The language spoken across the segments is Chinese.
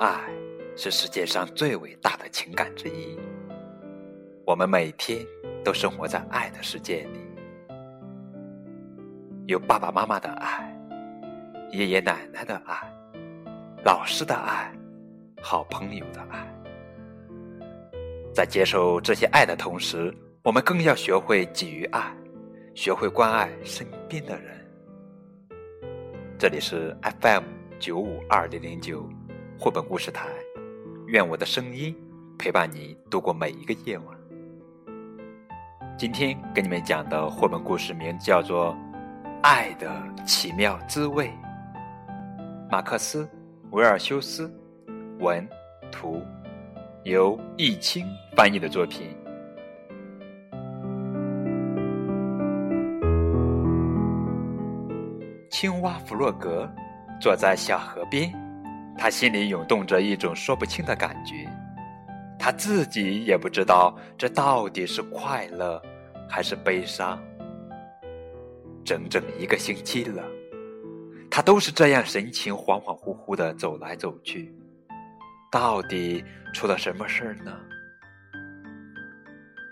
爱是世界上最伟大的情感之一。我们每天都生活在爱的世界里，有爸爸妈妈的爱，爷爷奶奶的爱，老师的爱，好朋友的爱。在接受这些爱的同时，我们更要学会给予爱，学会关爱身边的人。这里是 FM 九五二零零九绘本故事台，愿我的声音陪伴你度过每一个夜晚。今天给你们讲的绘本故事名叫做《爱的奇妙滋味》，马克思·维尔修斯文图。由易清翻译的作品。青蛙弗洛格坐在小河边，他心里涌动着一种说不清的感觉，他自己也不知道这到底是快乐还是悲伤。整整一个星期了，他都是这样神情恍恍惚惚的走来走去。到底出了什么事儿呢？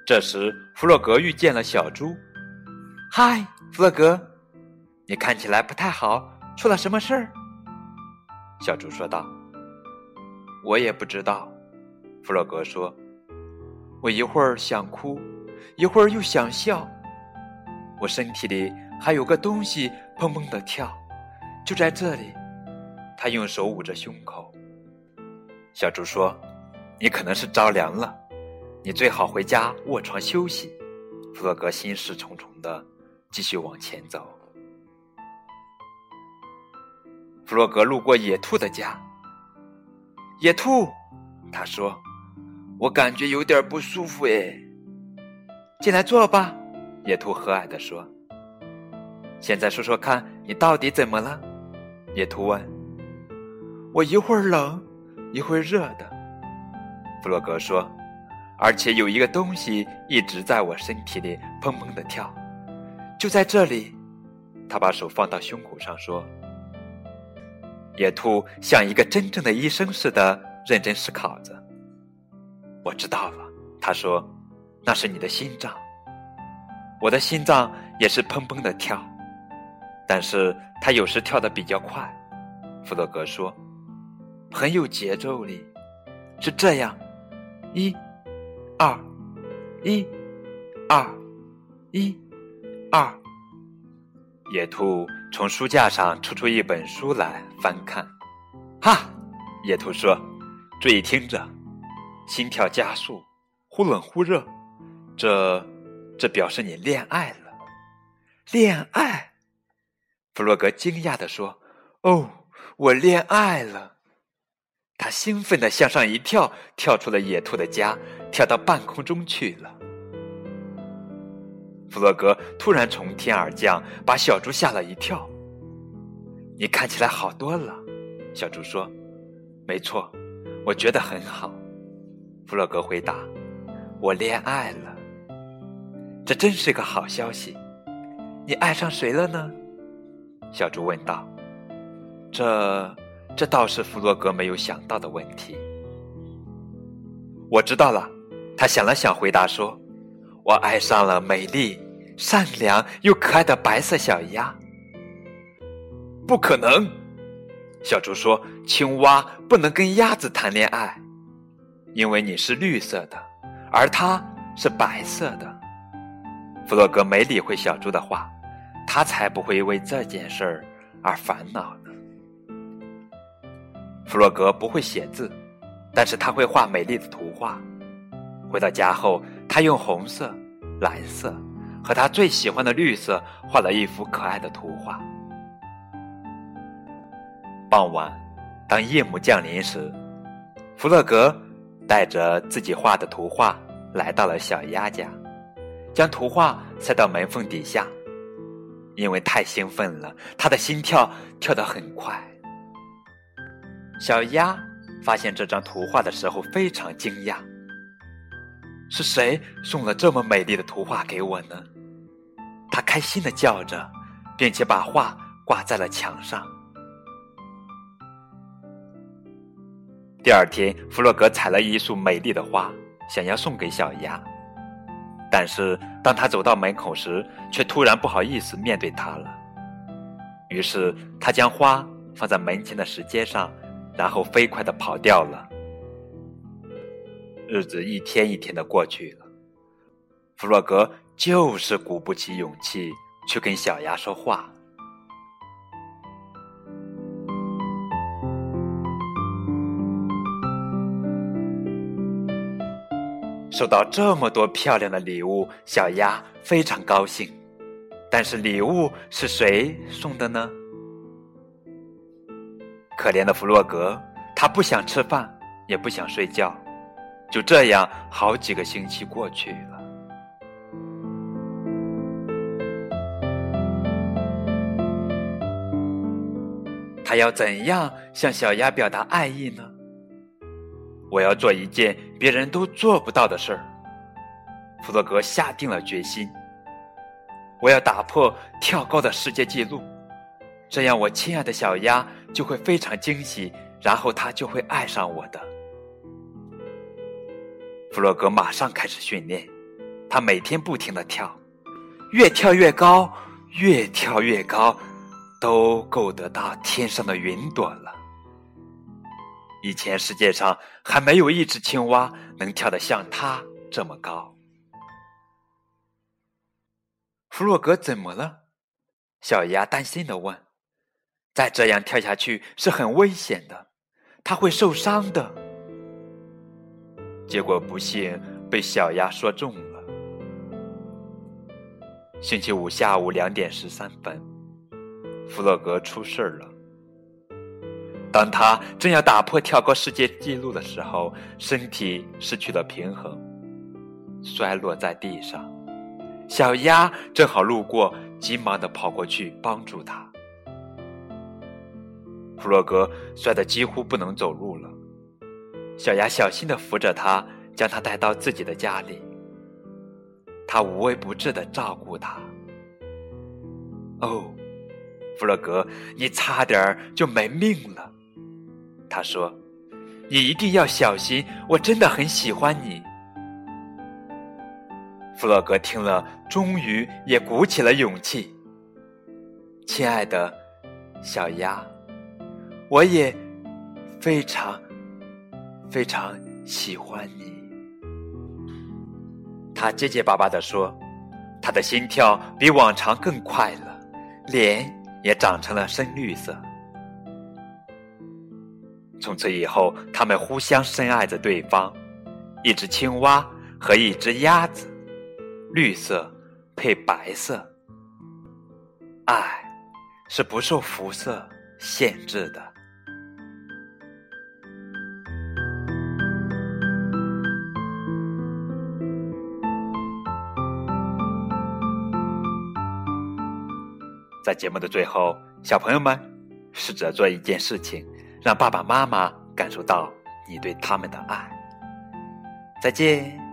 这时，弗洛格遇见了小猪。“嗨，弗洛格，你看起来不太好，出了什么事儿？”小猪说道。“我也不知道。”弗洛格说，“我一会儿想哭，一会儿又想笑，我身体里还有个东西砰砰的跳，就在这里。”他用手捂着胸口。小猪说：“你可能是着凉了，你最好回家卧床休息。”弗洛格心事重重的继续往前走。弗洛格路过野兔的家。野兔，他说：“我感觉有点不舒服哎。”进来坐吧，野兔和蔼的说。“现在说说看你到底怎么了？”野兔问。“我一会儿冷。”一会儿热的，弗洛格说，而且有一个东西一直在我身体里砰砰的跳，就在这里。他把手放到胸口上说：“野兔像一个真正的医生似的认真思考着。”我知道了，他说：“那是你的心脏。我的心脏也是砰砰的跳，但是它有时跳得比较快。”弗洛格说。很有节奏力，是这样，一、二、一、二、一、二。野兔从书架上抽出一本书来翻看，哈！野兔说：“注意听着，心跳加速，忽冷忽热，这这表示你恋爱了。”恋爱？弗洛格惊讶地说：“哦，我恋爱了。”他兴奋地向上一跳，跳出了野兔的家，跳到半空中去了。弗洛格突然从天而降，把小猪吓了一跳。“你看起来好多了。”小猪说。“没错，我觉得很好。”弗洛格回答。“我恋爱了，这真是个好消息。你爱上谁了呢？”小猪问道。“这……”这倒是弗洛格没有想到的问题。我知道了，他想了想，回答说：“我爱上了美丽、善良又可爱的白色小鸭。”不可能，小猪说：“青蛙不能跟鸭子谈恋爱，因为你是绿色的，而它是白色的。”弗洛格没理会小猪的话，他才不会为这件事儿而烦恼呢。弗洛格不会写字，但是他会画美丽的图画。回到家后，他用红色、蓝色和他最喜欢的绿色画了一幅可爱的图画。傍晚，当夜幕降临时，弗洛格带着自己画的图画来到了小鸭家，将图画塞到门缝底下。因为太兴奋了，他的心跳跳得很快。小鸭发现这张图画的时候非常惊讶。是谁送了这么美丽的图画给我呢？他开心的叫着，并且把画挂在了墙上。第二天，弗洛格采了一束美丽的花，想要送给小鸭。但是，当他走到门口时，却突然不好意思面对他了。于是，他将花放在门前的石阶上，然后飞快的跑掉了。日子一天一天的过去了，弗洛格就是鼓不起勇气去跟小鸭说话。收到这么多漂亮的礼物，小鸭非常高兴。但是礼物是谁送的呢？可怜的弗洛格，他不想吃饭，也不想睡觉，就这样好几个星期过去了。他要怎样向小鸭表达爱意呢？我要做一件别人都做不到的事儿。弗洛格下定了决心。我要打破跳高的世界纪录，这样我亲爱的小鸭就会非常惊喜，然后它就会爱上我的。弗洛格马上开始训练，他每天不停的跳，越跳越高，越跳越高，都够得到天上的云朵了。以前世界上还没有一只青蛙能跳得像它这么高。弗洛格怎么了？小鸭担心的问。再这样跳下去是很危险的，他会受伤的。结果不幸被小鸭说中了。星期五下午两点十三分，弗洛格出事儿了。当他正要打破跳高世界纪录的时候，身体失去了平衡，摔落在地上。小鸭正好路过，急忙的跑过去帮助他。弗洛格摔得几乎不能走路了，小鸭小心的扶着他，将他带到自己的家里。他无微不至的照顾他。哦，弗洛格，你差点就没命了。他说：“你一定要小心，我真的很喜欢你。”弗洛格听了，终于也鼓起了勇气。亲爱的，小鸭，我也非常非常喜欢你。他结结巴巴地说，他的心跳比往常更快了，脸也长成了深绿色。从此以后，他们互相深爱着对方，一只青蛙和一只鸭子，绿色配白色，爱是不受肤色限制的。在节目的最后，小朋友们试着做一件事情。让爸爸妈妈感受到你对他们的爱。再见。